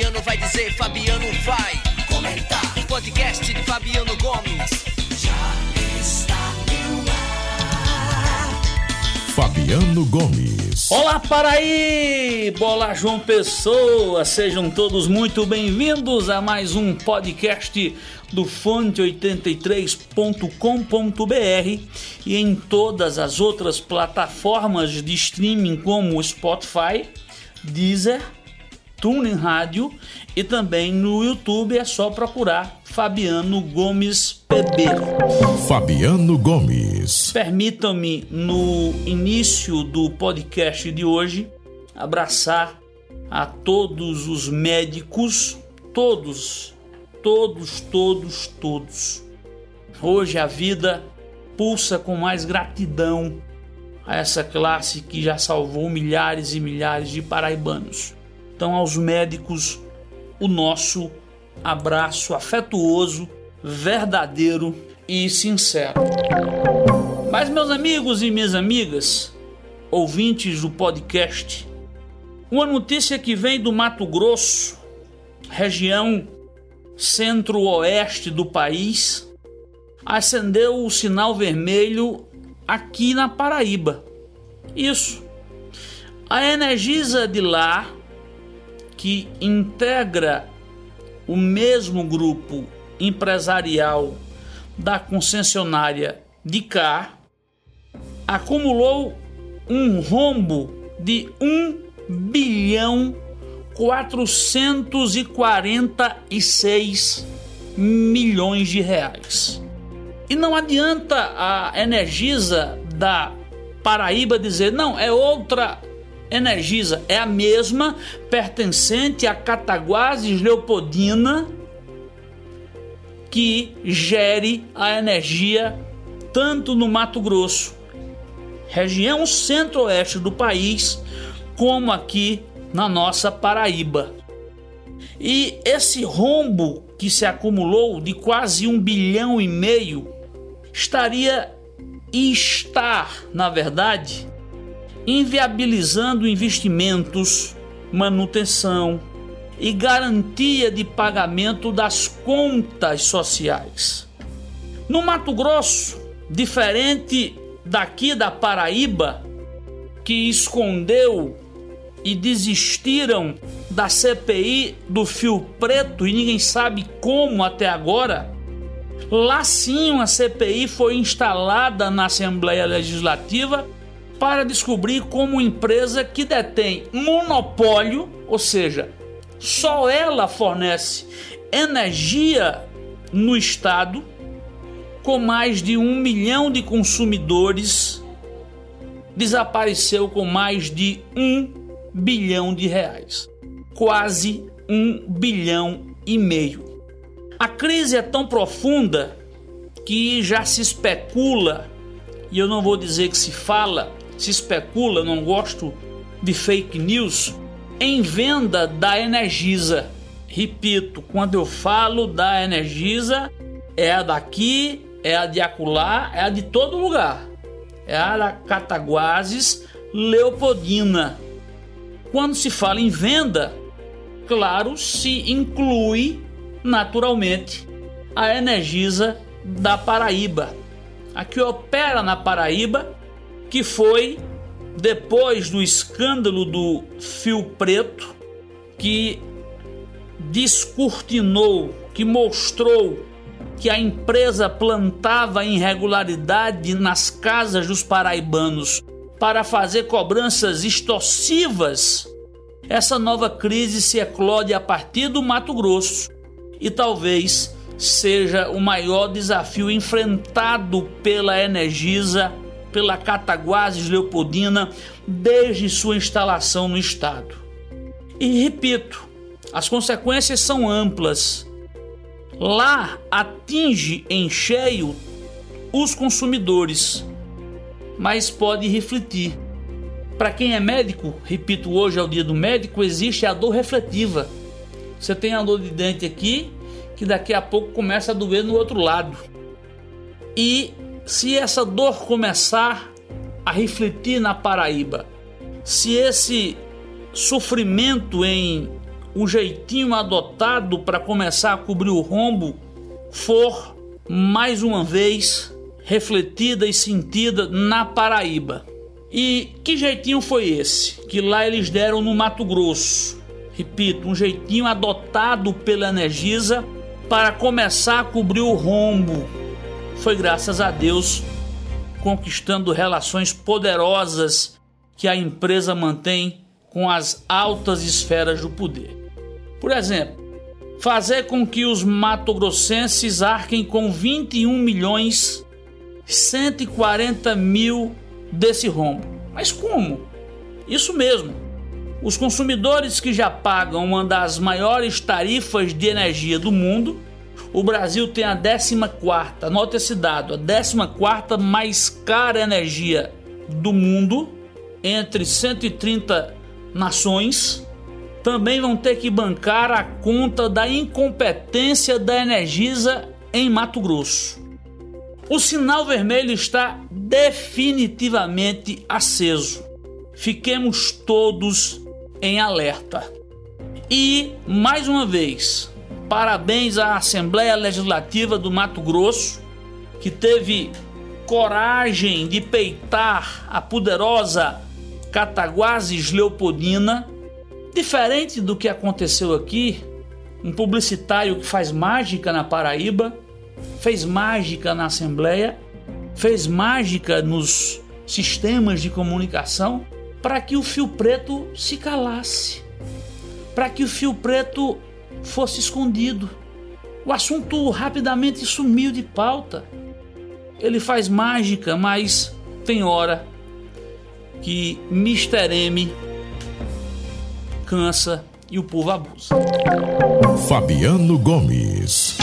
Fabiano vai dizer, Fabiano vai comentar. Podcast de Fabiano Gomes já está no ar. Fabiano Gomes. Olá Paraí, Bola João Pessoa, sejam todos muito bem-vindos a mais um podcast do fonte83.com.br e em todas as outras plataformas de streaming como Spotify, Deezer, TuneIn Rádio e também no YouTube é só procurar Fabiano Gomes PB. Fabiano Gomes. Permitam-me no início do podcast de hoje abraçar a todos os médicos, todos, todos, todos, todos. Hoje a vida pulsa com mais gratidão a essa classe que já salvou milhares e milhares de paraibanos. Então, aos médicos, o nosso abraço afetuoso, verdadeiro e sincero. Mas, meus amigos e minhas amigas, ouvintes do podcast, uma notícia que vem do Mato Grosso, região centro-oeste do país, acendeu o sinal vermelho aqui na Paraíba. Isso. A Energisa de lá que integra o mesmo grupo empresarial da concessionária de cá, acumulou um rombo de 1 bilhão 446 milhões de reais. E não adianta a Energisa da Paraíba dizer, não, é outra Energisa é a mesma, pertencente a Cataguases Leopoldina, que gere a energia tanto no Mato Grosso, região centro-oeste do país, como aqui na nossa Paraíba. E esse rombo que se acumulou de quase um bilhão e meio estaria e estar, na verdade, inviabilizando investimentos, manutenção e garantia de pagamento das contas sociais. No Mato Grosso, diferente daqui da Paraíba, que escondeu e desistiram da CPI do fio preto e ninguém sabe como até agora. Lá sim, uma CPI foi instalada na Assembleia Legislativa para descobrir como empresa que detém monopólio, ou seja, só ela fornece energia no estado, com mais de um milhão de consumidores, desapareceu com mais de um bilhão de reais, quase um bilhão e meio. A crise é tão profunda que já se especula, e eu não vou dizer que se fala, se especula, não gosto de fake news, em venda da Energisa. Repito, quando eu falo da Energisa, é a daqui, é a de acolá, é a de todo lugar. É a da Cataguases Leopoldina. Quando se fala em venda, claro, se inclui naturalmente a Energisa da Paraíba. A que opera na Paraíba que foi depois do escândalo do fio preto que descortinou, que mostrou que a empresa plantava irregularidade nas casas dos paraibanos para fazer cobranças extorsivas, essa nova crise se eclode a partir do Mato Grosso e talvez seja o maior desafio enfrentado pela Energisa pela Cataguases Leopoldina desde sua instalação no estado. E repito, as consequências são amplas. Lá atinge em cheio os consumidores, mas pode refletir. Para quem é médico, repito, hoje é o dia do médico, existe a dor refletiva. Você tem a dor de dente aqui, que daqui a pouco começa a doer no outro lado. E se essa dor começar a refletir na Paraíba, se esse sofrimento em o jeitinho adotado para começar a cobrir o rombo for mais uma vez refletida e sentida na Paraíba. E que jeitinho foi esse que lá eles deram no Mato Grosso? Repito, um jeitinho adotado pela Energisa para começar a cobrir o rombo. Foi graças a Deus conquistando relações poderosas que a empresa mantém com as altas esferas do poder. Por exemplo, fazer com que os matogrossenses arquem com 21 milhões 140 mil desse rombo. Mas como? Isso mesmo. Os consumidores que já pagam uma das maiores tarifas de energia do mundo, o Brasil tem a 14, nota esse dado, a 14 mais cara energia do mundo, entre 130 nações, também vão ter que bancar a conta da incompetência da Energisa em Mato Grosso. O sinal vermelho está definitivamente aceso. Fiquemos todos em alerta. E, mais uma vez, parabéns à Assembleia Legislativa do Mato Grosso, que teve coragem de peitar a poderosa Cataguases Leopoldina. Diferente do que aconteceu aqui, um publicitário que faz mágica na Paraíba fez mágica na Assembleia, fez mágica nos sistemas de comunicação para que o fio preto se calasse, para que o fio preto fosse escondido. O assunto rapidamente sumiu de pauta. Ele faz mágica, mas tem hora que Mr. M cansa e o povo abusa. Fabiano Gomes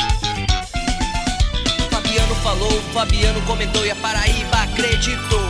falou, Fabiano comentou e a Paraíba acreditou.